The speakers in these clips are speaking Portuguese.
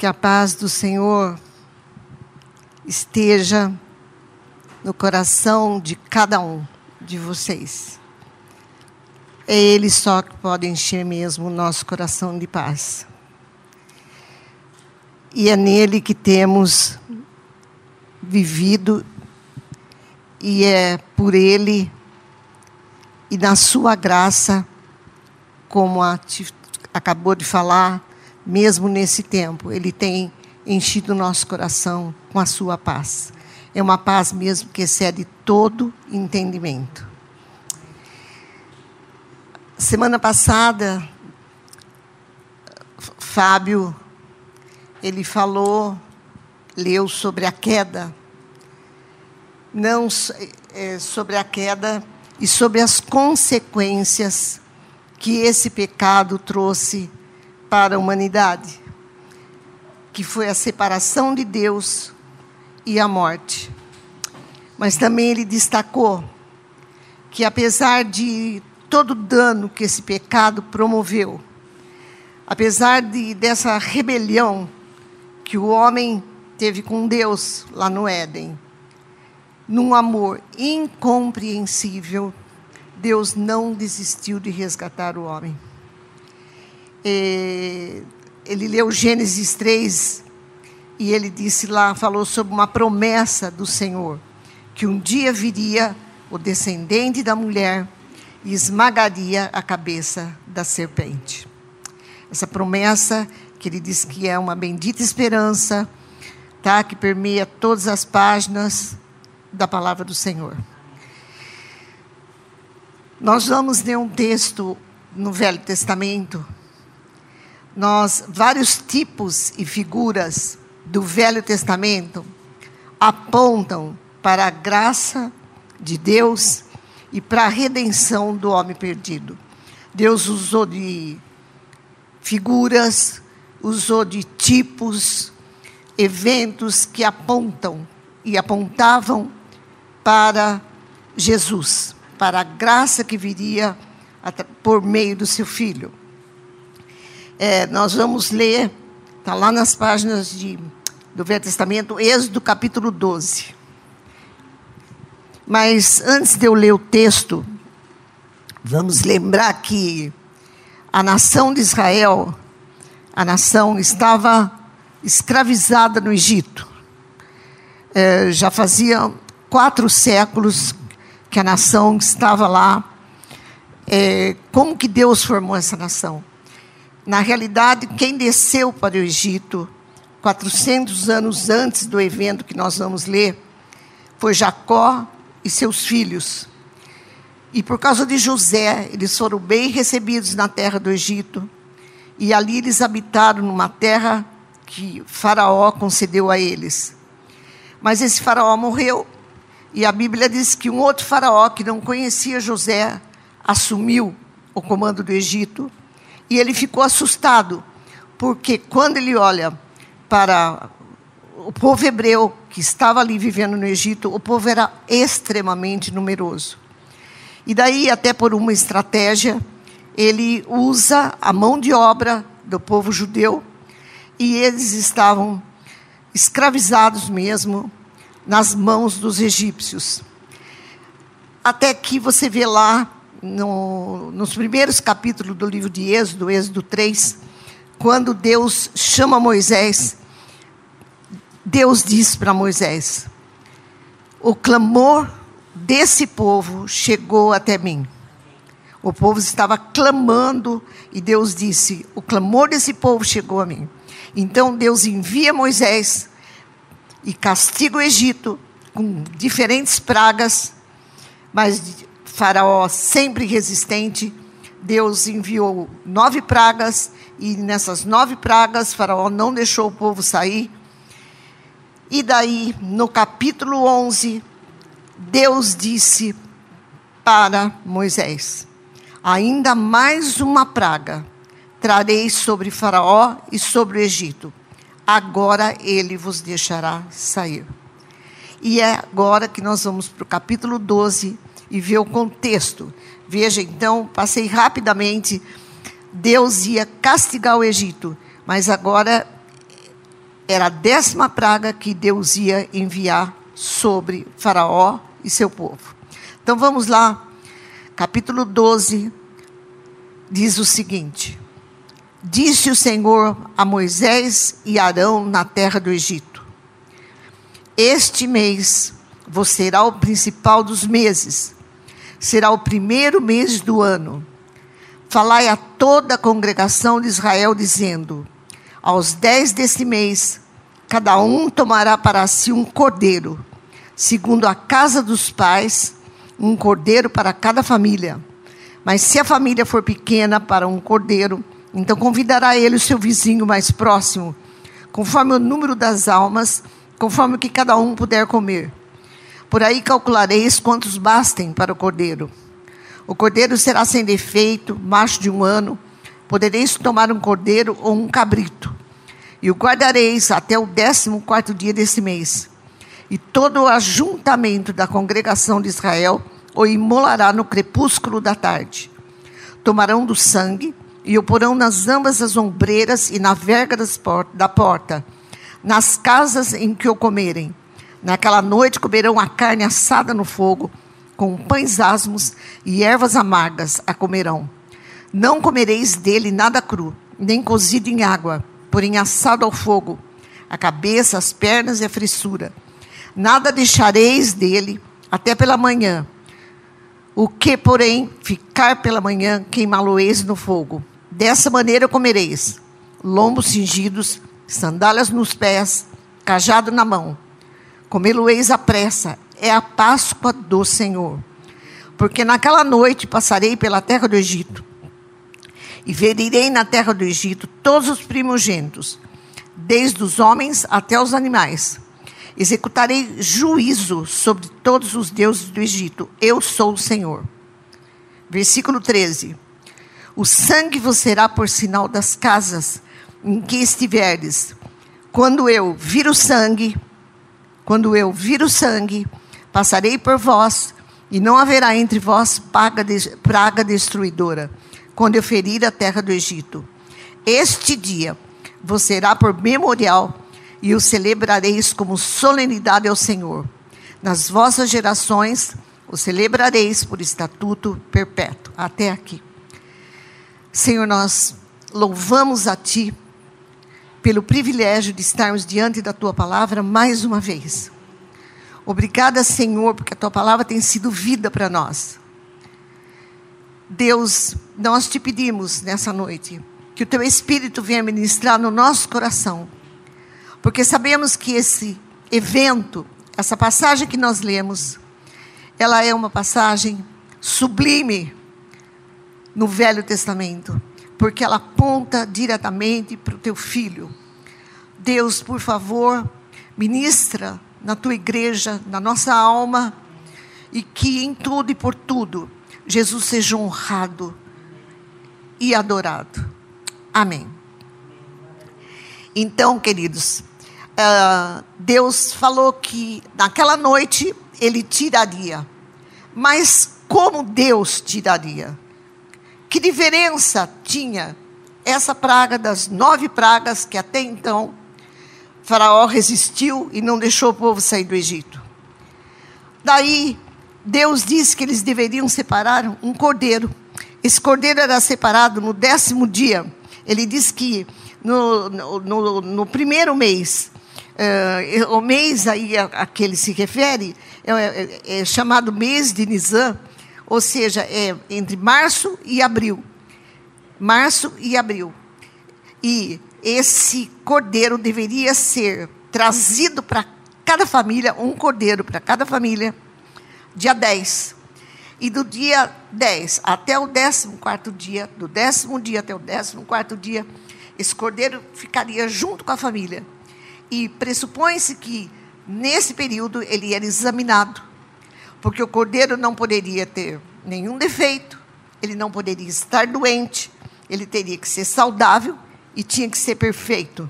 Que a paz do Senhor esteja no coração de cada um de vocês. É Ele só que pode encher mesmo o nosso coração de paz. E é nele que temos vivido, e é por Ele e na Sua graça, como a, acabou de falar, mesmo nesse tempo, Ele tem enchido o nosso coração com a Sua paz. É uma paz mesmo que excede todo entendimento. Semana passada, Fábio, ele falou, leu sobre a queda, não é, sobre a queda e sobre as consequências que esse pecado trouxe para a humanidade, que foi a separação de Deus e a morte. Mas também ele destacou que, apesar de todo o dano que esse pecado promoveu, apesar de, dessa rebelião que o homem teve com Deus lá no Éden, num amor incompreensível, Deus não desistiu de resgatar o homem. Ele leu Gênesis 3 e ele disse lá, falou sobre uma promessa do Senhor, que um dia viria o descendente da mulher e esmagaria a cabeça da serpente. Essa promessa que ele diz que é uma bendita esperança, tá? Que permeia todas as páginas da palavra do Senhor. Nós vamos ler um texto no Velho Testamento. Nós vários tipos e figuras do Velho Testamento apontam para a graça de Deus e para a redenção do homem perdido. Deus usou de figuras, usou de tipos, eventos que apontam e apontavam para Jesus, para a graça que viria por meio do seu filho. É, nós vamos ler, está lá nas páginas de do Velho Testamento, Êxodo capítulo 12. Mas antes de eu ler o texto, vamos lembrar que a nação de Israel, a nação estava escravizada no Egito. É, já fazia quatro séculos que a nação estava lá. É, como que Deus formou essa nação? Na realidade, quem desceu para o Egito 400 anos antes do evento que nós vamos ler, foi Jacó e seus filhos. E por causa de José, eles foram bem recebidos na terra do Egito. E ali eles habitaram numa terra que Faraó concedeu a eles. Mas esse Faraó morreu. E a Bíblia diz que um outro Faraó, que não conhecia José, assumiu o comando do Egito. E ele ficou assustado, porque quando ele olha para o povo hebreu que estava ali vivendo no Egito, o povo era extremamente numeroso. E daí, até por uma estratégia, ele usa a mão de obra do povo judeu e eles estavam escravizados mesmo nas mãos dos egípcios. Até que você vê lá, no, nos primeiros capítulos do livro de Êxodo, Êxodo 3, quando Deus chama Moisés Deus disse para Moisés: O clamor desse povo chegou até mim. O povo estava clamando e Deus disse: O clamor desse povo chegou a mim. Então Deus envia Moisés e castiga o Egito com diferentes pragas, mas Faraó sempre resistente. Deus enviou nove pragas e nessas nove pragas Faraó não deixou o povo sair e daí, no capítulo 11, Deus disse para Moisés: Ainda mais uma praga trarei sobre Faraó e sobre o Egito. Agora ele vos deixará sair. E é agora que nós vamos para o capítulo 12 e ver o contexto. Veja, então, passei rapidamente. Deus ia castigar o Egito, mas agora era a décima praga que Deus ia enviar sobre Faraó e seu povo. Então vamos lá, capítulo 12, diz o seguinte: Disse o Senhor a Moisés e Arão na terra do Egito: Este mês vos será o principal dos meses, será o primeiro mês do ano. Falai a toda a congregação de Israel, dizendo: Aos dez deste mês, cada um tomará para si um cordeiro, segundo a casa dos pais, um cordeiro para cada família. Mas se a família for pequena para um cordeiro, então convidará ele o seu vizinho mais próximo, conforme o número das almas, conforme o que cada um puder comer. Por aí calculareis quantos bastem para o cordeiro. O cordeiro será sem defeito, macho de um ano. Podereis tomar um cordeiro ou um cabrito. E o guardareis até o décimo quarto dia desse mês. E todo o ajuntamento da congregação de Israel o imolará no crepúsculo da tarde. Tomarão do sangue e o porão nas ambas as ombreiras e na verga da porta, nas casas em que o comerem Naquela noite comerão a carne assada no fogo, com pães asmos e ervas amargas a comerão. Não comereis dele nada cru, nem cozido em água, porém assado ao fogo, a cabeça, as pernas e a frissura. Nada deixareis dele até pela manhã. O que, porém, ficar pela manhã, queimá-lo-eis no fogo. Dessa maneira comereis: lombos cingidos, sandálias nos pés, cajado na mão comê-lo-eis à pressa, é a Páscoa do Senhor. Porque naquela noite passarei pela terra do Egito, e verirei na terra do Egito todos os primogênitos, desde os homens até os animais. Executarei juízo sobre todos os deuses do Egito. Eu sou o Senhor. Versículo 13. O sangue vos será por sinal das casas em que estiverdes. Quando eu vir o sangue, quando eu vir o sangue, passarei por vós, e não haverá entre vós praga destruidora, quando eu ferir a terra do Egito. Este dia vos será por memorial, e o celebrareis como solenidade ao Senhor. Nas vossas gerações o celebrareis por estatuto perpétuo. Até aqui. Senhor, nós louvamos a Ti pelo privilégio de estarmos diante da tua palavra mais uma vez. Obrigada, Senhor, porque a tua palavra tem sido vida para nós. Deus, nós te pedimos nessa noite que o teu Espírito venha ministrar no nosso coração, porque sabemos que esse evento, essa passagem que nós lemos, ela é uma passagem sublime no Velho Testamento porque ela aponta diretamente para o teu filho. Deus, por favor, ministra na tua igreja, na nossa alma, e que em tudo e por tudo Jesus seja honrado e adorado. Amém. Então, queridos, uh, Deus falou que naquela noite ele tiraria. Mas como Deus tiraria? Que diferença tinha essa praga das nove pragas que até então Faraó resistiu e não deixou o povo sair do Egito? Daí, Deus disse que eles deveriam separar um cordeiro. Esse cordeiro era separado no décimo dia. Ele diz que no, no, no primeiro mês, uh, o mês aí a, a, que ele se refere, é, é, é chamado mês de Nisan, ou seja, é entre março e abril. Março e abril. E esse cordeiro deveria ser trazido para cada família, um cordeiro para cada família, dia 10. E do dia 10 até o 14 dia, do décimo dia até o 14 dia, esse cordeiro ficaria junto com a família. E pressupõe-se que, nesse período, ele era examinado porque o cordeiro não poderia ter nenhum defeito, ele não poderia estar doente, ele teria que ser saudável e tinha que ser perfeito.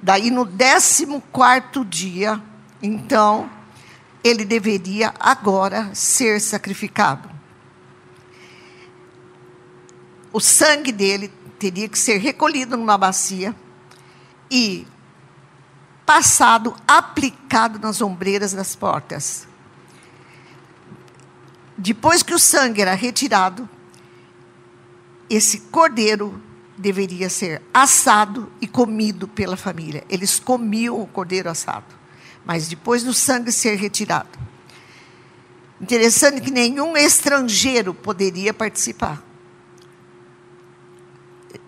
Daí no 14 dia, então, ele deveria agora ser sacrificado. O sangue dele teria que ser recolhido numa bacia e passado, aplicado nas ombreiras das portas. Depois que o sangue era retirado, esse cordeiro deveria ser assado e comido pela família. Eles comiam o cordeiro assado, mas depois do sangue ser retirado. Interessante que nenhum estrangeiro poderia participar.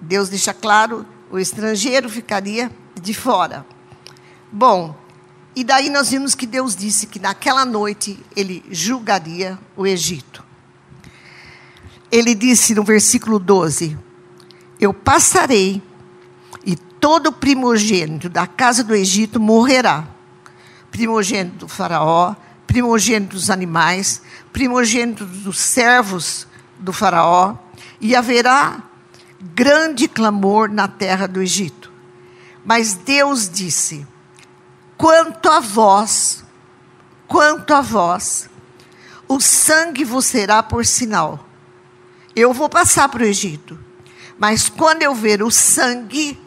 Deus deixa claro, o estrangeiro ficaria de fora. Bom, e daí nós vimos que Deus disse que naquela noite ele julgaria o Egito. Ele disse no versículo 12: Eu passarei e todo primogênito da casa do Egito morrerá. Primogênito do Faraó, primogênito dos animais, primogênito dos servos do Faraó, e haverá grande clamor na terra do Egito. Mas Deus disse: Quanto a vós, quanto a vós, o sangue vos será por sinal. Eu vou passar para o Egito, mas quando eu ver o sangue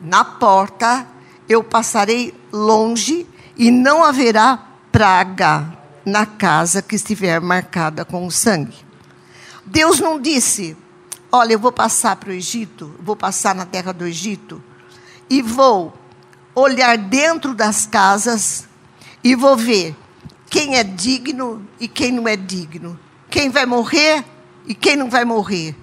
na porta, eu passarei longe e não haverá praga na casa que estiver marcada com o sangue. Deus não disse, olha, eu vou passar para o Egito, vou passar na terra do Egito e vou olhar dentro das casas e vou ver quem é digno e quem não é digno, quem vai morrer e quem não vai morrer.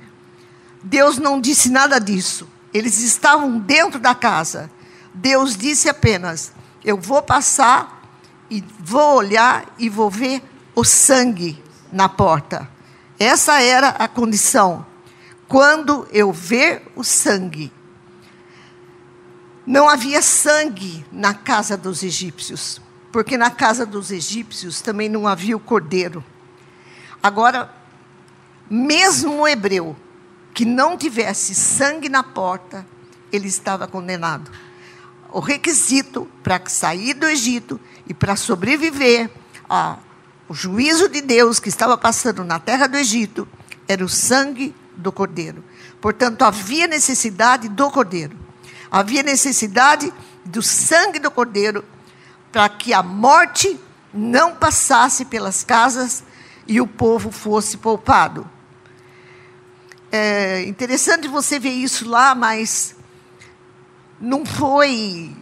Deus não disse nada disso. Eles estavam dentro da casa. Deus disse apenas: Eu vou passar e vou olhar e vou ver o sangue na porta. Essa era a condição. Quando eu ver o sangue, não havia sangue na casa dos egípcios, porque na casa dos egípcios também não havia o cordeiro. Agora, mesmo o hebreu que não tivesse sangue na porta, ele estava condenado. O requisito para sair do Egito e para sobreviver ao juízo de Deus que estava passando na terra do Egito era o sangue do cordeiro. Portanto, havia necessidade do cordeiro. Havia necessidade do sangue do cordeiro para que a morte não passasse pelas casas e o povo fosse poupado. É interessante você ver isso lá, mas não foi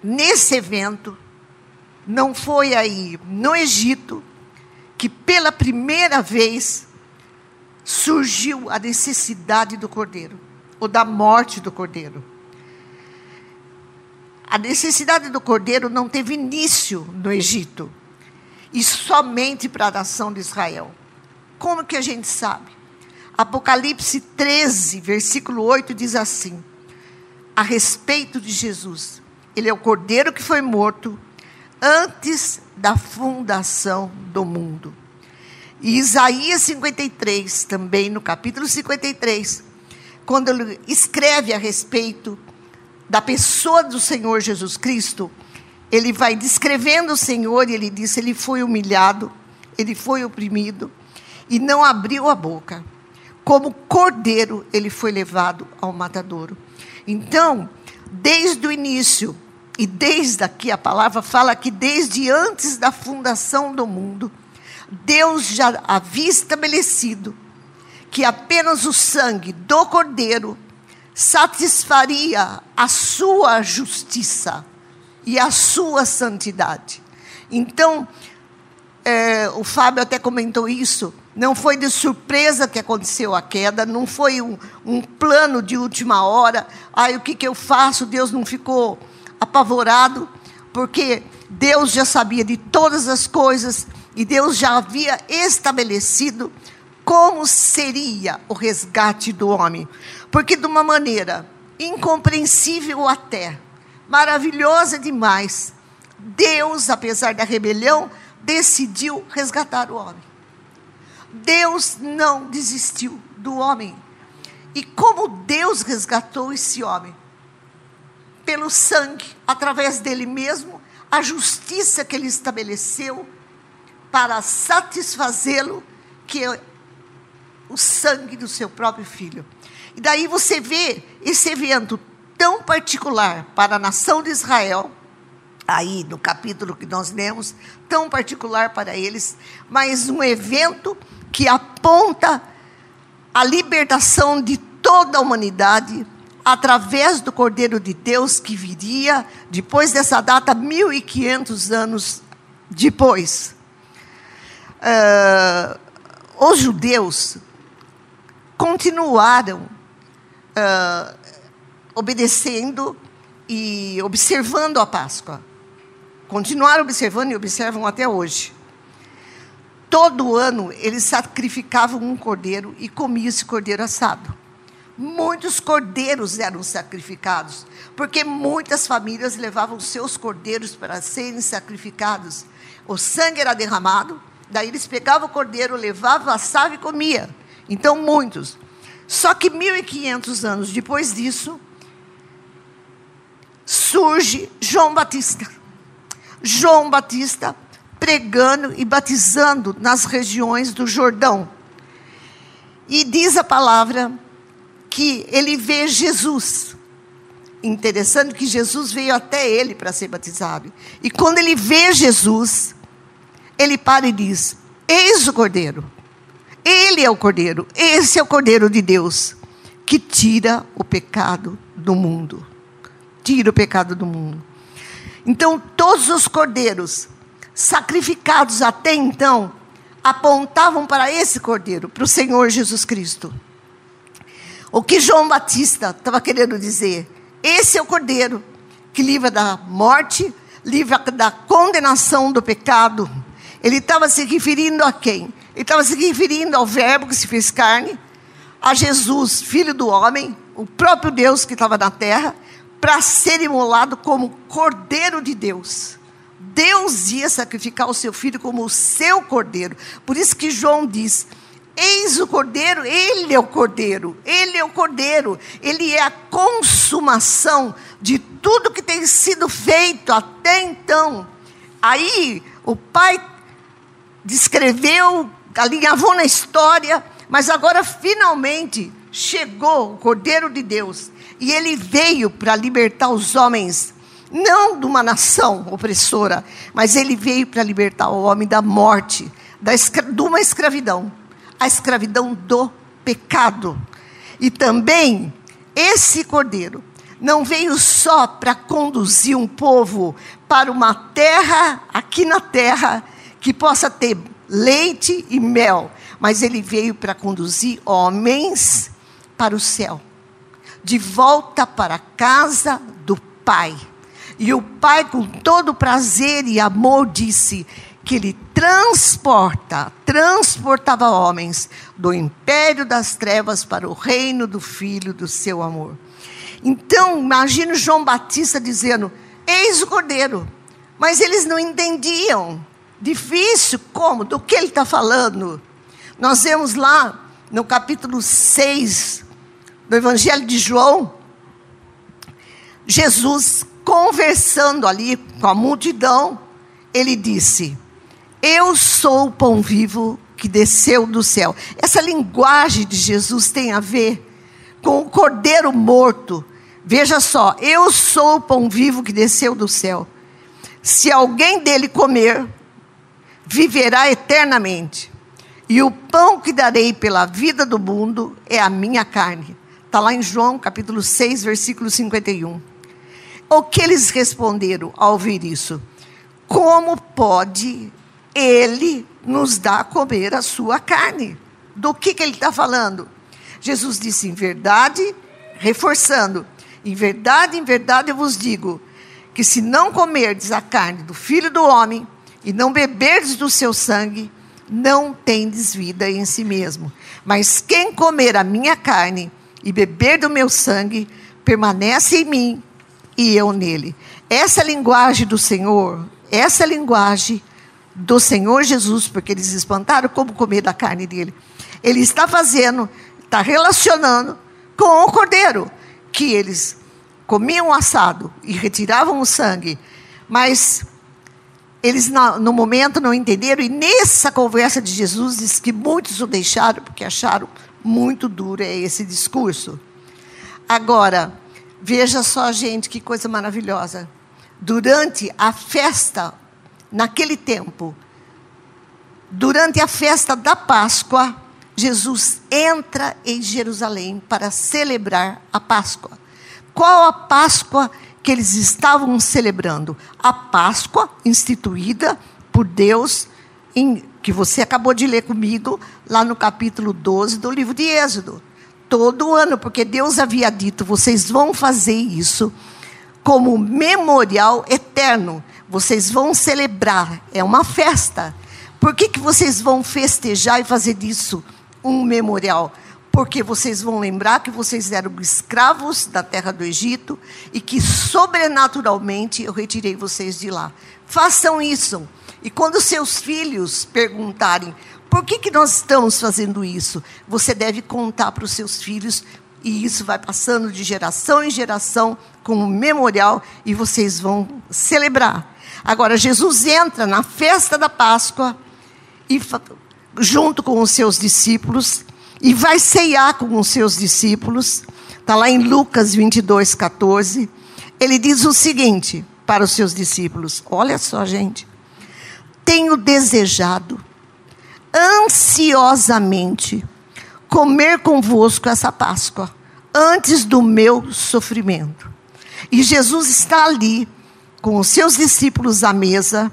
nesse evento, não foi aí no Egito, que pela primeira vez surgiu a necessidade do cordeiro ou da morte do cordeiro. A necessidade do cordeiro não teve início no Egito, e somente para a nação de Israel. Como que a gente sabe? Apocalipse 13, versículo 8 diz assim: a respeito de Jesus. Ele é o cordeiro que foi morto antes da fundação do mundo. E Isaías 53, também no capítulo 53, quando ele escreve a respeito da pessoa do Senhor Jesus Cristo, ele vai descrevendo o Senhor e ele diz: ele foi humilhado, ele foi oprimido e não abriu a boca. Como cordeiro, ele foi levado ao matadouro. Então, desde o início, e desde aqui a palavra fala que desde antes da fundação do mundo, Deus já havia estabelecido que apenas o sangue do cordeiro satisfaria a sua justiça e a sua santidade. Então, é, o Fábio até comentou isso. Não foi de surpresa que aconteceu a queda, não foi um, um plano de última hora. Ai, o que, que eu faço? Deus não ficou apavorado, porque Deus já sabia de todas as coisas e Deus já havia estabelecido como seria o resgate do homem. Porque, de uma maneira incompreensível até, maravilhosa demais, Deus, apesar da rebelião, decidiu resgatar o homem. Deus não desistiu do homem. E como Deus resgatou esse homem? Pelo sangue, através dele mesmo, a justiça que ele estabeleceu para satisfazê-lo, que o sangue do seu próprio filho. E daí você vê esse evento tão particular para a nação de Israel, aí no capítulo que nós lemos, tão particular para eles, mas um evento que aponta a libertação de toda a humanidade através do Cordeiro de Deus que viria depois dessa data, 1500 anos depois. Uh, os judeus continuaram uh, obedecendo e observando a Páscoa. Continuaram observando e observam até hoje. Todo ano eles sacrificavam um cordeiro e comiam esse cordeiro assado. Muitos cordeiros eram sacrificados, porque muitas famílias levavam seus cordeiros para serem sacrificados. O sangue era derramado, daí eles pegavam o cordeiro, levavam, assavam e comia. Então muitos. Só que 1500 anos depois disso, surge João Batista. João Batista pregando e batizando nas regiões do Jordão. E diz a palavra que ele vê Jesus. Interessante que Jesus veio até ele para ser batizado. E quando ele vê Jesus, ele para e diz: Eis o Cordeiro. Ele é o Cordeiro. Esse é o Cordeiro de Deus que tira o pecado do mundo. Tira o pecado do mundo. Então, todos os cordeiros sacrificados até então apontavam para esse cordeiro, para o Senhor Jesus Cristo. O que João Batista estava querendo dizer? Esse é o cordeiro que livra da morte, livra da condenação do pecado. Ele estava se referindo a quem? Ele estava se referindo ao Verbo que se fez carne, a Jesus, filho do homem, o próprio Deus que estava na terra, para ser imolado como cordeiro de Deus. Deus ia sacrificar o seu filho como o seu cordeiro. Por isso que João diz: Eis o cordeiro, ele é o cordeiro, ele é o cordeiro, ele é a consumação de tudo que tem sido feito até então. Aí o pai descreveu, alinhavou na história, mas agora finalmente chegou o cordeiro de Deus e ele veio para libertar os homens não de uma nação opressora, mas ele veio para libertar o homem da morte, da de uma escravidão a escravidão do pecado. E também esse cordeiro não veio só para conduzir um povo para uma terra, aqui na terra, que possa ter leite e mel, mas ele veio para conduzir homens para o céu, de volta para a casa do Pai. E o Pai, com todo prazer e amor, disse: que ele transporta, transportava homens do império das trevas para o reino do filho do seu amor. Então, imagine João Batista dizendo: Eis o cordeiro. Mas eles não entendiam. Difícil, como? Do que ele está falando? Nós vemos lá no capítulo 6 do Evangelho de João, Jesus conversando ali com a multidão, ele disse: eu sou o pão vivo que desceu do céu. Essa linguagem de Jesus tem a ver com o cordeiro morto. Veja só, eu sou o pão vivo que desceu do céu. Se alguém dele comer, viverá eternamente. E o pão que darei pela vida do mundo é a minha carne. Está lá em João capítulo 6, versículo 51. O que eles responderam ao ouvir isso? Como pode ele nos dá a comer a sua carne. Do que, que ele está falando? Jesus disse, em verdade, reforçando, em verdade, em verdade eu vos digo, que se não comerdes a carne do Filho do Homem e não beberdes do seu sangue, não tendes vida em si mesmo. Mas quem comer a minha carne e beber do meu sangue, permanece em mim e eu nele. Essa linguagem do Senhor, essa linguagem do Senhor Jesus, porque eles espantaram como comer da carne dele. Ele está fazendo, está relacionando com o cordeiro, que eles comiam assado e retiravam o sangue, mas eles no momento não entenderam, e nessa conversa de Jesus diz que muitos o deixaram porque acharam muito duro esse discurso. Agora, Veja só, gente, que coisa maravilhosa. Durante a festa, naquele tempo, durante a festa da Páscoa, Jesus entra em Jerusalém para celebrar a Páscoa. Qual a Páscoa que eles estavam celebrando? A Páscoa instituída por Deus, em, que você acabou de ler comigo, lá no capítulo 12 do livro de Êxodo. Todo ano, porque Deus havia dito: vocês vão fazer isso como memorial eterno. Vocês vão celebrar, é uma festa. Por que, que vocês vão festejar e fazer disso um memorial, porque vocês vão lembrar que vocês eram escravos da terra do Egito e que sobrenaturalmente eu retirei vocês de lá. Façam isso. E quando seus filhos perguntarem por que, que nós estamos fazendo isso, você deve contar para os seus filhos e isso vai passando de geração em geração como memorial e vocês vão celebrar. Agora, Jesus entra na festa da Páscoa e junto com os seus discípulos e vai ceiar com os seus discípulos. Está lá em Lucas 22, 14. Ele diz o seguinte para os seus discípulos: Olha só, gente. Tenho desejado ansiosamente comer convosco essa Páscoa, antes do meu sofrimento. E Jesus está ali, com os seus discípulos à mesa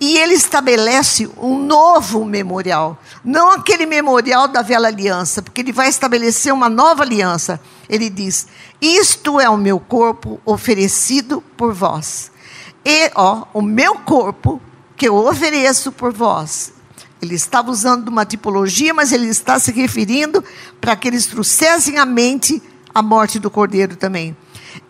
e ele estabelece um novo memorial. Não aquele memorial da velha aliança, porque ele vai estabelecer uma nova aliança. Ele diz: Isto é o meu corpo oferecido por vós. E, ó, o meu corpo que eu ofereço por vós. Ele estava usando uma tipologia, mas ele está se referindo para que eles trouxessem à mente a morte do cordeiro também.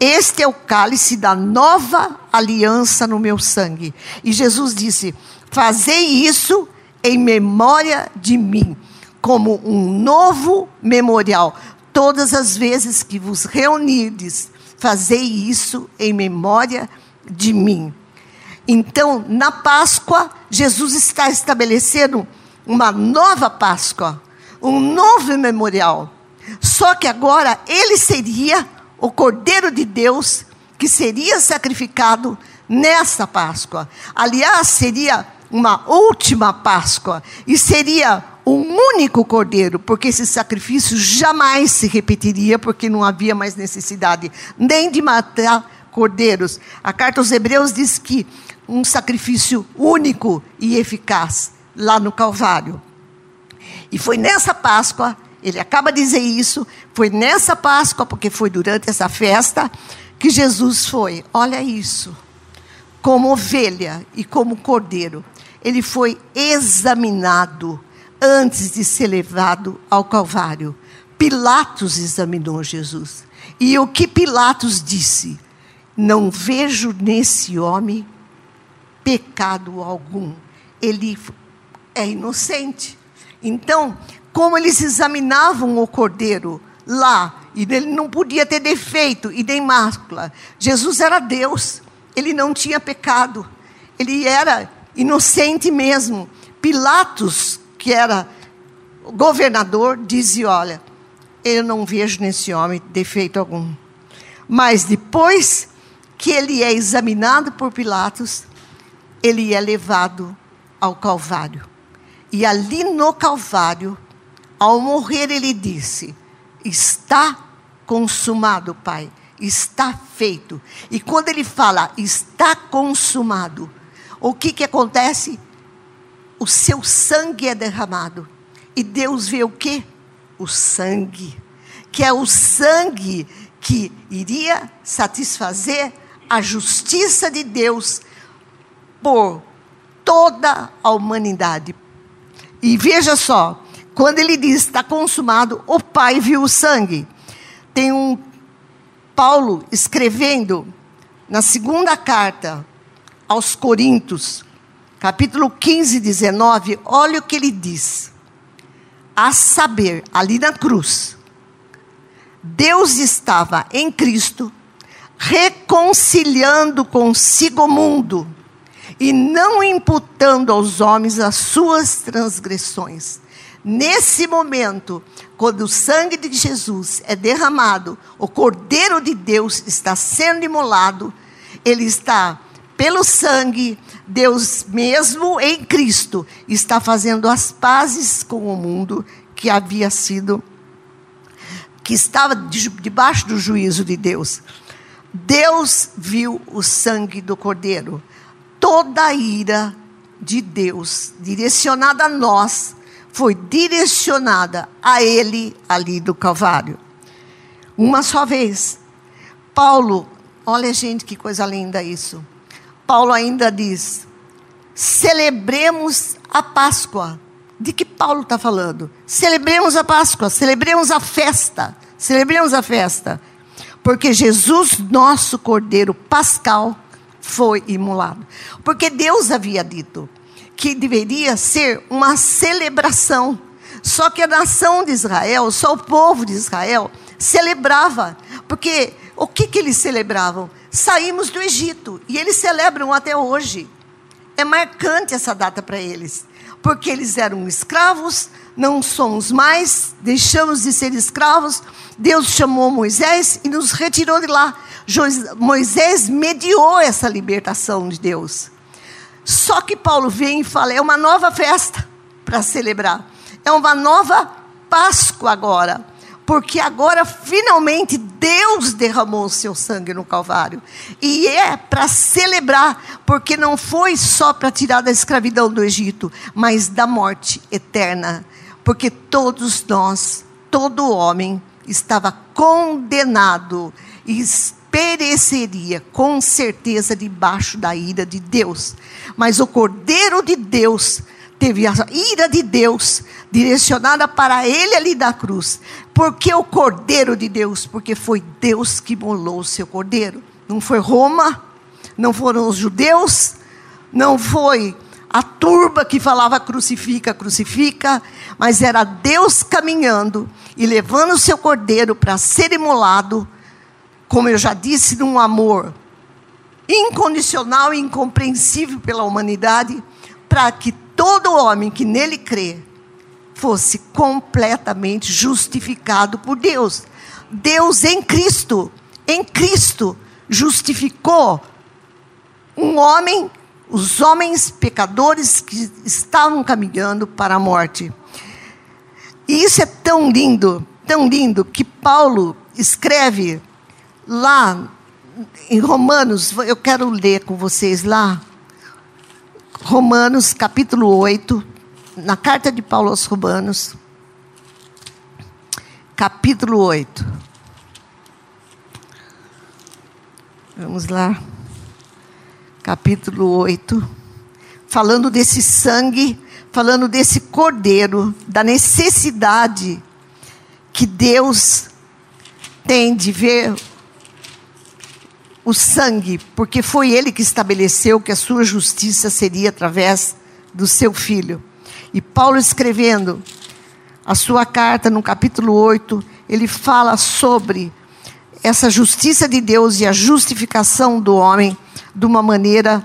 Este é o cálice da nova aliança no meu sangue. E Jesus disse: Fazei isso em memória de mim, como um novo memorial. Todas as vezes que vos reunirdes, fazei isso em memória de mim. Então, na Páscoa, Jesus está estabelecendo uma nova Páscoa, um novo memorial. Só que agora ele seria o Cordeiro de Deus que seria sacrificado nessa Páscoa. Aliás, seria uma última Páscoa e seria um único cordeiro, porque esse sacrifício jamais se repetiria, porque não havia mais necessidade nem de matar cordeiros. A carta aos Hebreus diz que um sacrifício único e eficaz lá no Calvário. E foi nessa Páscoa ele acaba de dizer isso. Foi nessa Páscoa, porque foi durante essa festa, que Jesus foi. Olha isso. Como ovelha e como cordeiro. Ele foi examinado antes de ser levado ao Calvário. Pilatos examinou Jesus. E o que Pilatos disse? Não vejo nesse homem pecado algum. Ele é inocente. Então, como eles examinavam o cordeiro lá, e ele não podia ter defeito e nem mácula. Jesus era Deus, ele não tinha pecado, ele era inocente mesmo. Pilatos, que era governador, dizia: Olha, eu não vejo nesse homem defeito algum. Mas depois que ele é examinado por Pilatos, ele é levado ao Calvário. E ali no Calvário, ao morrer, ele disse: Está consumado, Pai, está feito. E quando ele fala, está consumado, o que, que acontece? O seu sangue é derramado. E Deus vê o que? O sangue. Que é o sangue que iria satisfazer a justiça de Deus por toda a humanidade. E veja só, quando ele diz está consumado, o Pai viu o sangue. Tem um Paulo escrevendo na segunda carta aos Coríntios, capítulo 15, 19, olha o que ele diz. A saber, ali na cruz, Deus estava em Cristo reconciliando consigo o mundo e não imputando aos homens as suas transgressões Nesse momento, quando o sangue de Jesus é derramado, o Cordeiro de Deus está sendo imolado, ele está, pelo sangue, Deus mesmo em Cristo, está fazendo as pazes com o mundo que havia sido, que estava debaixo do juízo de Deus. Deus viu o sangue do Cordeiro. Toda a ira de Deus direcionada a nós foi direcionada a Ele ali do Calvário. Uma só vez. Paulo, olha gente que coisa linda isso. Paulo ainda diz: celebremos a Páscoa. De que Paulo está falando? Celebremos a Páscoa, celebremos a festa, celebremos a festa. Porque Jesus, nosso Cordeiro Pascal, foi imolado. Porque Deus havia dito que deveria ser uma celebração. Só que a nação de Israel, só o povo de Israel, celebrava. Porque o que, que eles celebravam? Saímos do Egito. E eles celebram até hoje. É marcante essa data para eles. Porque eles eram escravos, não somos mais, deixamos de ser escravos. Deus chamou Moisés e nos retirou de lá. Moisés mediou essa libertação de Deus. Só que Paulo vem e fala: é uma nova festa para celebrar, é uma nova Páscoa agora, porque agora finalmente Deus derramou o seu sangue no Calvário, e é para celebrar, porque não foi só para tirar da escravidão do Egito, mas da morte eterna, porque todos nós, todo homem, estava condenado e pereceria com certeza debaixo da ira de Deus. Mas o Cordeiro de Deus teve a ira de Deus direcionada para ele ali da cruz. Porque o Cordeiro de Deus? Porque foi Deus que molou o seu Cordeiro. Não foi Roma, não foram os judeus, não foi a turba que falava crucifica, crucifica, mas era Deus caminhando e levando o seu cordeiro para ser imolado como eu já disse, num amor incondicional e incompreensível pela humanidade, para que todo homem que nele crê fosse completamente justificado por Deus. Deus em Cristo, em Cristo, justificou um homem, os homens pecadores que estavam caminhando para a morte. E isso é tão lindo, tão lindo, que Paulo escreve lá em Romanos, eu quero ler com vocês lá, Romanos capítulo 8, na carta de Paulo aos Romanos, capítulo 8. Vamos lá. Capítulo 8. Falando desse sangue, falando desse cordeiro, da necessidade que Deus tem de ver o sangue, porque foi ele que estabeleceu que a sua justiça seria através do seu filho. E Paulo escrevendo a sua carta no capítulo 8, ele fala sobre essa justiça de Deus e a justificação do homem de uma maneira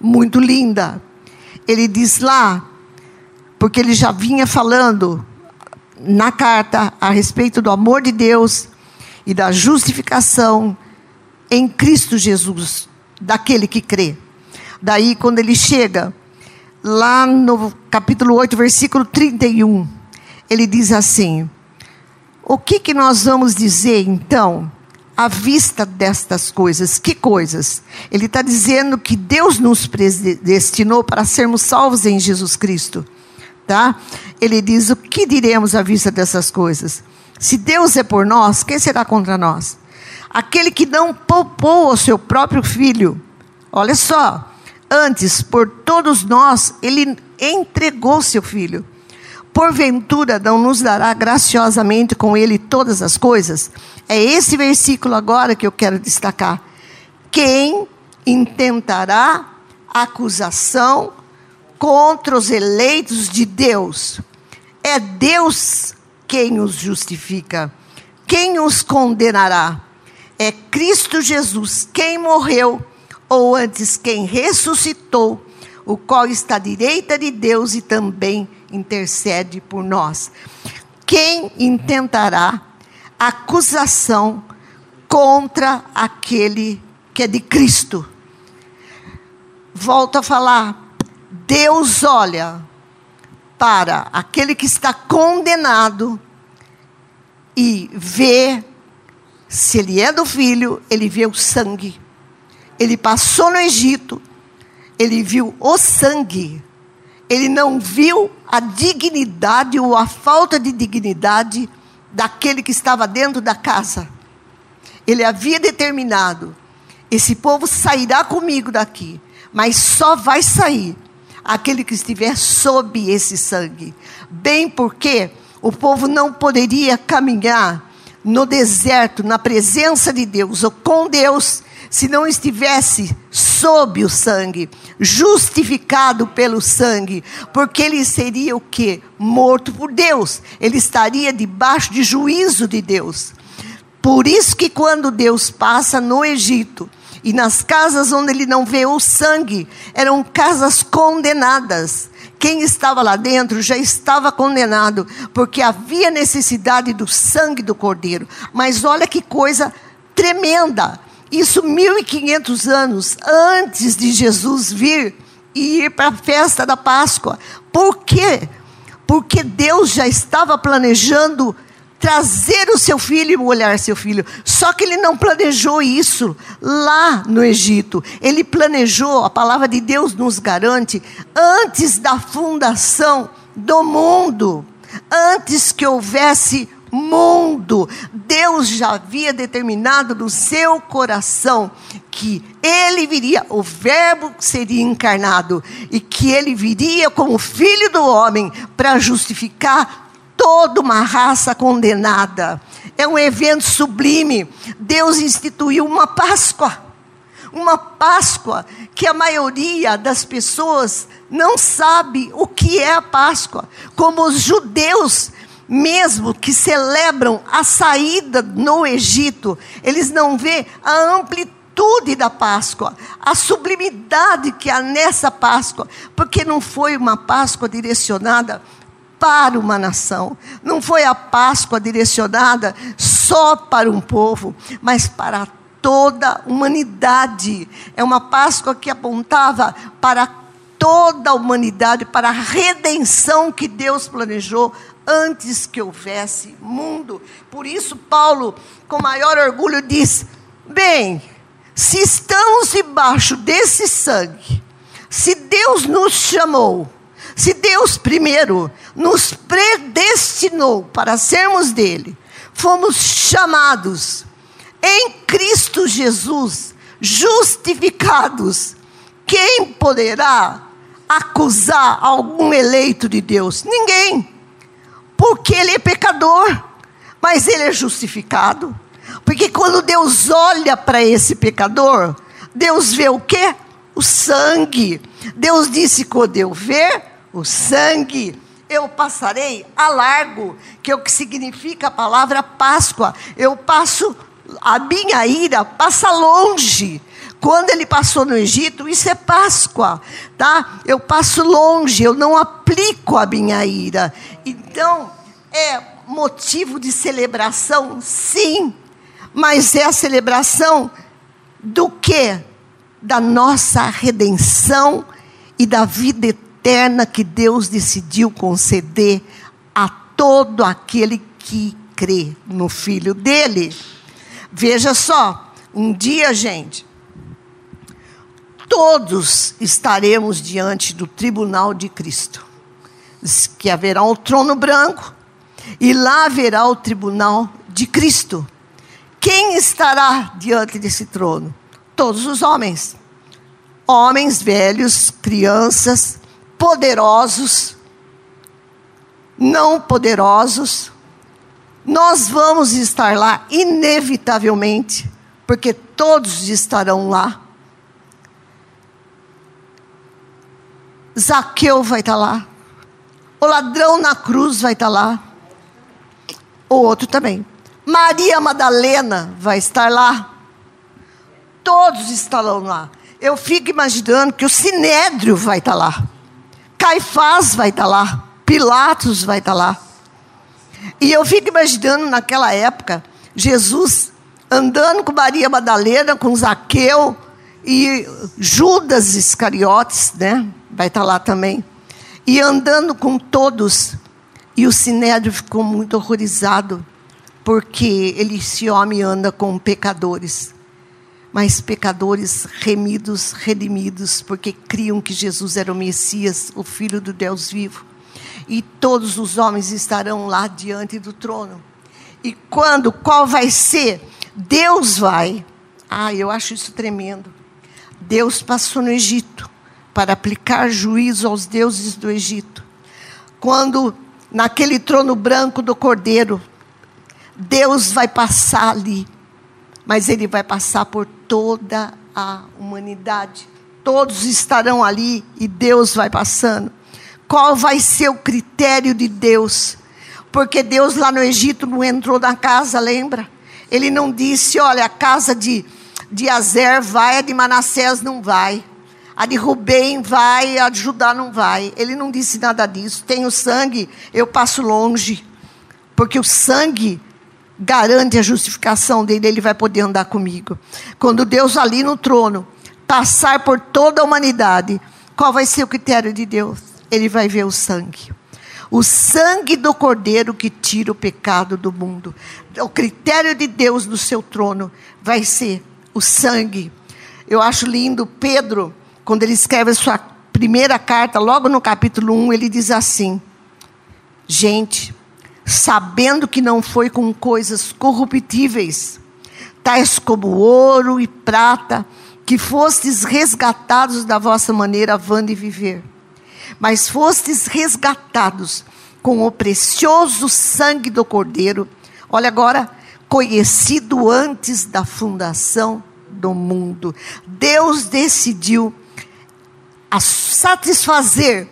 muito linda. Ele diz lá, porque ele já vinha falando na carta a respeito do amor de Deus e da justificação em Cristo Jesus, daquele que crê. Daí, quando ele chega, lá no capítulo 8, versículo 31, ele diz assim: O que, que nós vamos dizer então? à vista destas coisas. Que coisas? Ele está dizendo que Deus nos predestinou para sermos salvos em Jesus Cristo. Tá? Ele diz: o que diremos à vista dessas coisas? Se Deus é por nós, quem será contra nós? Aquele que não poupou o seu próprio filho. Olha só, antes, por todos nós, ele entregou seu filho. Porventura não nos dará graciosamente com ele todas as coisas? É esse versículo agora que eu quero destacar. Quem intentará acusação contra os eleitos de Deus? É Deus quem os justifica. Quem os condenará? É Cristo Jesus quem morreu, ou antes quem ressuscitou, o qual está à direita de Deus e também intercede por nós. Quem intentará acusação contra aquele que é de Cristo? Volto a falar, Deus olha para aquele que está condenado e vê se ele é do filho, ele vê o sangue. Ele passou no Egito, ele viu o sangue. Ele não viu a dignidade ou a falta de dignidade daquele que estava dentro da casa. Ele havia determinado: esse povo sairá comigo daqui, mas só vai sair aquele que estiver sob esse sangue. Bem porque o povo não poderia caminhar no deserto, na presença de Deus, ou com Deus, se não estivesse sob o sangue, justificado pelo sangue, porque ele seria o que? Morto por Deus. Ele estaria debaixo de juízo de Deus. Por isso que quando Deus passa no Egito, e nas casas onde ele não vê o sangue, eram casas condenadas. Quem estava lá dentro já estava condenado, porque havia necessidade do sangue do cordeiro. Mas olha que coisa tremenda. Isso 1500 anos antes de Jesus vir e ir para a festa da Páscoa. Por quê? Porque Deus já estava planejando trazer o seu filho e molhar seu filho. Só que ele não planejou isso lá no Egito. Ele planejou, a palavra de Deus nos garante, antes da fundação do mundo, antes que houvesse mundo, Deus já havia determinado no seu coração que ele viria, o Verbo seria encarnado e que ele viria como filho do homem para justificar toda uma raça condenada. É um evento sublime. Deus instituiu uma Páscoa. Uma Páscoa que a maioria das pessoas não sabe o que é a Páscoa. Como os judeus mesmo que celebram a saída no Egito, eles não vê a amplitude da Páscoa, a sublimidade que há nessa Páscoa, porque não foi uma Páscoa direcionada para uma nação. Não foi a Páscoa direcionada só para um povo, mas para toda a humanidade. É uma Páscoa que apontava para toda a humanidade, para a redenção que Deus planejou antes que houvesse mundo. Por isso, Paulo, com maior orgulho, diz: Bem, se estamos debaixo desse sangue, se Deus nos chamou, se Deus primeiro nos predestinou para sermos dele, fomos chamados em Cristo Jesus, justificados, quem poderá acusar algum eleito de Deus? Ninguém, porque ele é pecador, mas ele é justificado. Porque quando Deus olha para esse pecador, Deus vê o quê? O sangue. Deus disse: quando eu ver o sangue, eu passarei a largo, que é o que significa a palavra Páscoa. Eu passo, a minha ira passa longe. Quando ele passou no Egito, isso é Páscoa, tá? Eu passo longe, eu não aplico a minha ira. Então, é motivo de celebração, sim, mas é a celebração do que? Da nossa redenção e da vida eterna eterna que Deus decidiu conceder a todo aquele que crê no Filho dele. Veja só, um dia, gente, todos estaremos diante do tribunal de Cristo. Que haverá o um trono branco e lá haverá o tribunal de Cristo. Quem estará diante desse trono? Todos os homens. Homens velhos, crianças, poderosos, não poderosos, nós vamos estar lá inevitavelmente, porque todos estarão lá. Zaqueu vai estar lá. O ladrão na cruz vai estar lá. O outro também. Maria Madalena vai estar lá. Todos estarão lá. Eu fico imaginando que o Sinédrio vai estar lá. Caifás vai estar lá, Pilatos vai estar lá. E eu fico imaginando naquela época, Jesus andando com Maria Madalena, com Zaqueu e Judas Iscariotes, né? Vai estar lá também. E andando com todos. E o Sinédrio ficou muito horrorizado, porque ele, esse homem anda com pecadores. Mas pecadores remidos, redimidos, porque criam que Jesus era o Messias, o Filho do Deus vivo. E todos os homens estarão lá diante do trono. E quando, qual vai ser? Deus vai. Ah, eu acho isso tremendo. Deus passou no Egito para aplicar juízo aos deuses do Egito. Quando naquele trono branco do Cordeiro, Deus vai passar ali, mas ele vai passar por toda a humanidade. Todos estarão ali e Deus vai passando. Qual vai ser o critério de Deus? Porque Deus lá no Egito não entrou na casa, lembra? Ele não disse, olha, a casa de, de Azer vai, a de Manassés não vai. A de Rubem vai, a de Judá não vai. Ele não disse nada disso. Tenho sangue, eu passo longe. Porque o sangue garante a justificação dele, ele vai poder andar comigo. Quando Deus ali no trono passar por toda a humanidade, qual vai ser o critério de Deus? Ele vai ver o sangue. O sangue do Cordeiro que tira o pecado do mundo. O critério de Deus no seu trono vai ser o sangue. Eu acho lindo Pedro, quando ele escreve a sua primeira carta, logo no capítulo 1, ele diz assim: Gente, sabendo que não foi com coisas corruptíveis, tais como ouro e prata, que fostes resgatados da vossa maneira vã de viver mas fostes resgatados com o precioso sangue do Cordeiro. Olha agora, conhecido antes da fundação do mundo. Deus decidiu satisfazer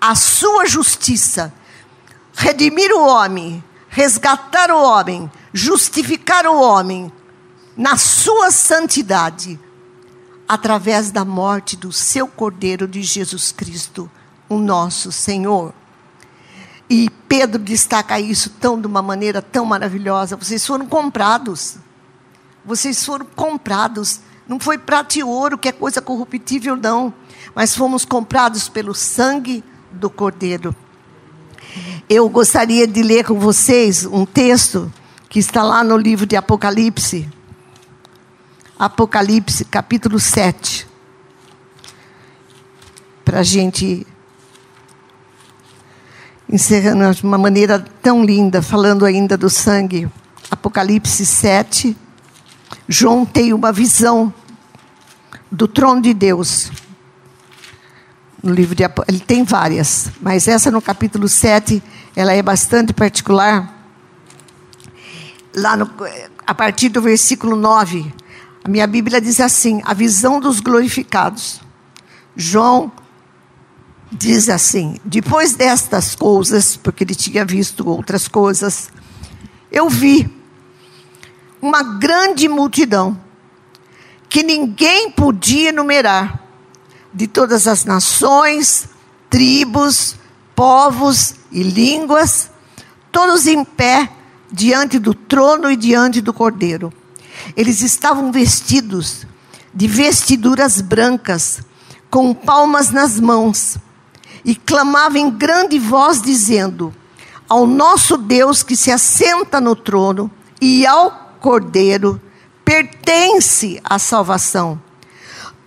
a sua justiça, redimir o homem, resgatar o homem, justificar o homem na sua santidade, através da morte do seu Cordeiro de Jesus Cristo o nosso Senhor. E Pedro destaca isso tão de uma maneira tão maravilhosa. Vocês foram comprados. Vocês foram comprados. Não foi prata e ouro, que é coisa corruptível, não. Mas fomos comprados pelo sangue do Cordeiro. Eu gostaria de ler com vocês um texto que está lá no livro de Apocalipse. Apocalipse, capítulo 7. Para a gente encerrando de uma maneira tão linda, falando ainda do sangue. Apocalipse 7. João tem uma visão do trono de Deus. No livro de ele tem várias, mas essa no capítulo 7, ela é bastante particular. Lá no, a partir do versículo 9, a minha Bíblia diz assim: a visão dos glorificados. João diz assim: depois destas coisas, porque ele tinha visto outras coisas, eu vi uma grande multidão que ninguém podia enumerar, de todas as nações, tribos, povos e línguas, todos em pé diante do trono e diante do cordeiro. Eles estavam vestidos de vestiduras brancas, com palmas nas mãos e clamava em grande voz, dizendo: Ao nosso Deus que se assenta no trono e ao Cordeiro pertence a salvação.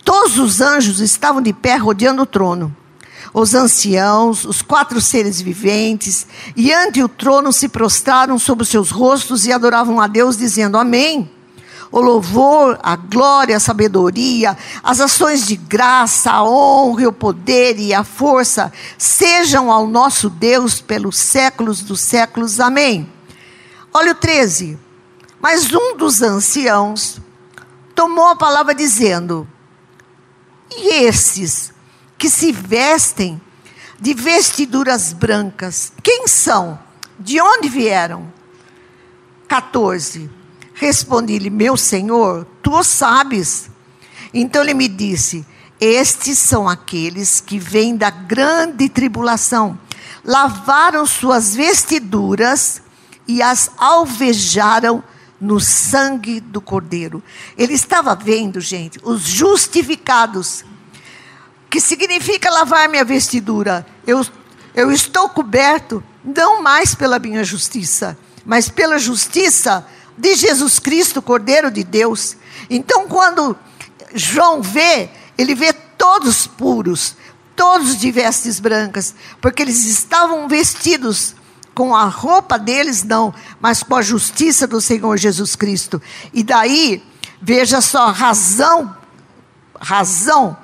Todos os anjos estavam de pé rodeando o trono. Os anciãos, os quatro seres viventes, e ante o trono se prostraram sobre os seus rostos e adoravam a Deus, dizendo: Amém o louvor, a glória, a sabedoria, as ações de graça, a honra, o poder e a força sejam ao nosso Deus pelos séculos dos séculos. Amém. Olha o 13. Mas um dos anciãos tomou a palavra dizendo: esses que se vestem de vestiduras brancas, quem são? De onde vieram? 14. Respondi-lhe: Meu senhor, tu o sabes. Então ele me disse: Estes são aqueles que vêm da grande tribulação, lavaram suas vestiduras e as alvejaram no sangue do Cordeiro. Ele estava vendo, gente, os justificados, que significa lavar minha vestidura. Eu, eu estou coberto não mais pela minha justiça, mas pela justiça de Jesus Cristo, Cordeiro de Deus. Então, quando João vê, ele vê todos puros, todos de vestes brancas, porque eles estavam vestidos com a roupa deles, não, mas com a justiça do Senhor Jesus Cristo. E daí, veja só, razão, razão,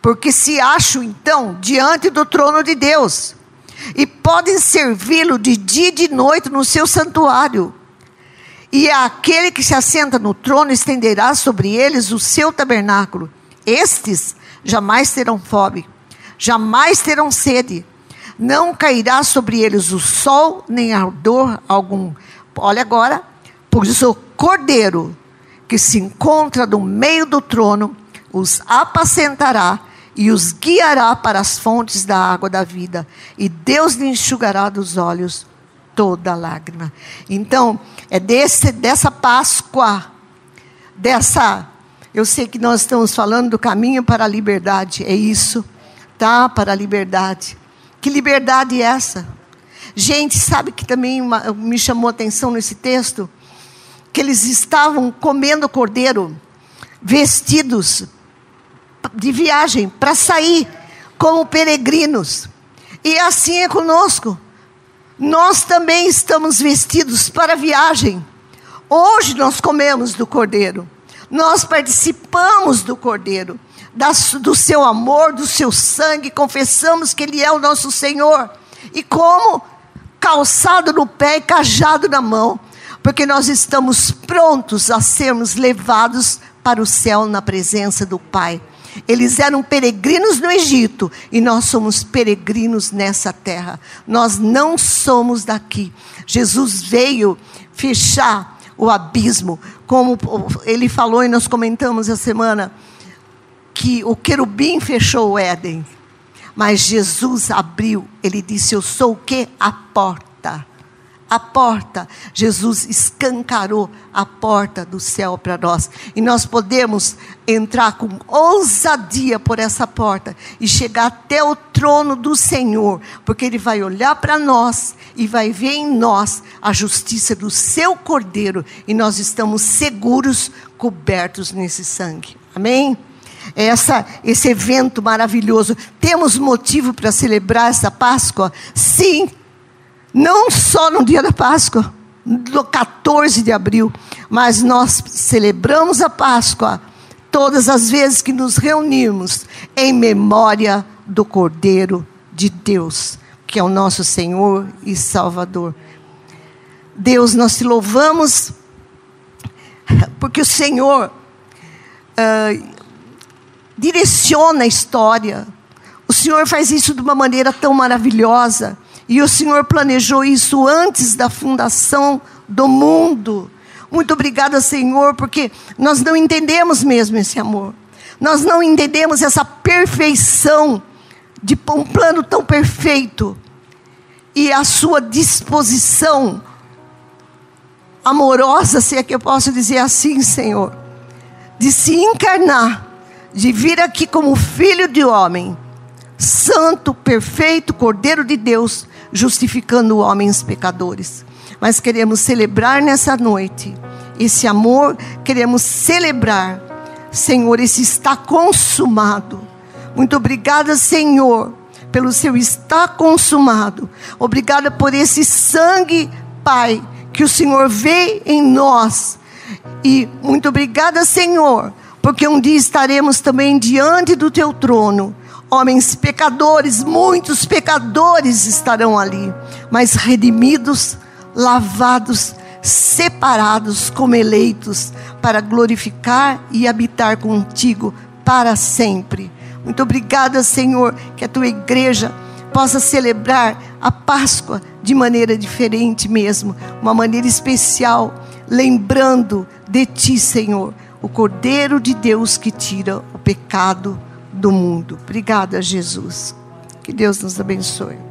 porque se acham então diante do trono de Deus e podem servi-lo de dia e de noite no seu santuário. E aquele que se assenta no trono estenderá sobre eles o seu tabernáculo. Estes jamais terão fome, jamais terão sede não cairá sobre eles o sol, nem ardor algum. Olha agora, pois o cordeiro que se encontra no meio do trono os apacentará e os guiará para as fontes da água da vida, e Deus lhe enxugará dos olhos toda lágrima. Então, é desse, dessa Páscoa, dessa. Eu sei que nós estamos falando do caminho para a liberdade, é isso, tá? Para a liberdade. Que liberdade é essa? Gente, sabe que também uma, me chamou a atenção nesse texto? Que eles estavam comendo cordeiro, vestidos de viagem, para sair como peregrinos. E assim é conosco. Nós também estamos vestidos para viagem. Hoje nós comemos do cordeiro. Nós participamos do cordeiro do seu amor, do seu sangue, confessamos que Ele é o nosso Senhor. E como? Calçado no pé e cajado na mão, porque nós estamos prontos a sermos levados para o céu na presença do Pai. Eles eram peregrinos no Egito e nós somos peregrinos nessa terra. Nós não somos daqui. Jesus veio fechar o abismo, como ele falou e nós comentamos essa semana que o querubim fechou o Éden, mas Jesus abriu, ele disse: Eu sou o que? A porta. A porta, Jesus escancarou a porta do céu para nós. E nós podemos entrar com ousadia por essa porta e chegar até o trono do Senhor, porque Ele vai olhar para nós e vai ver em nós a justiça do seu cordeiro, e nós estamos seguros, cobertos nesse sangue. Amém? essa, esse evento maravilhoso. Temos motivo para celebrar essa Páscoa? Sim, não só no dia da Páscoa, no 14 de abril, mas nós celebramos a Páscoa todas as vezes que nos reunimos em memória do Cordeiro de Deus, que é o nosso Senhor e Salvador. Deus, nós te louvamos, porque o Senhor uh, direciona a história. O Senhor faz isso de uma maneira tão maravilhosa. E o Senhor planejou isso antes da fundação do mundo. Muito obrigada, Senhor, porque nós não entendemos mesmo esse amor. Nós não entendemos essa perfeição de um plano tão perfeito e a sua disposição amorosa, se é que eu posso dizer assim, Senhor, de se encarnar de vir aqui como filho de homem, santo, perfeito, cordeiro de Deus, justificando homens pecadores. Mas queremos celebrar nessa noite esse amor, queremos celebrar, Senhor, esse está consumado. Muito obrigada, Senhor, pelo seu está consumado. Obrigada por esse sangue, Pai, que o Senhor vê em nós. E muito obrigada, Senhor, porque um dia estaremos também diante do teu trono. Homens pecadores, muitos pecadores estarão ali, mas redimidos, lavados, separados como eleitos para glorificar e habitar contigo para sempre. Muito obrigada, Senhor, que a tua igreja possa celebrar a Páscoa de maneira diferente mesmo, uma maneira especial, lembrando de ti, Senhor o Cordeiro de Deus que tira o pecado do mundo. Obrigada, Jesus. Que Deus nos abençoe.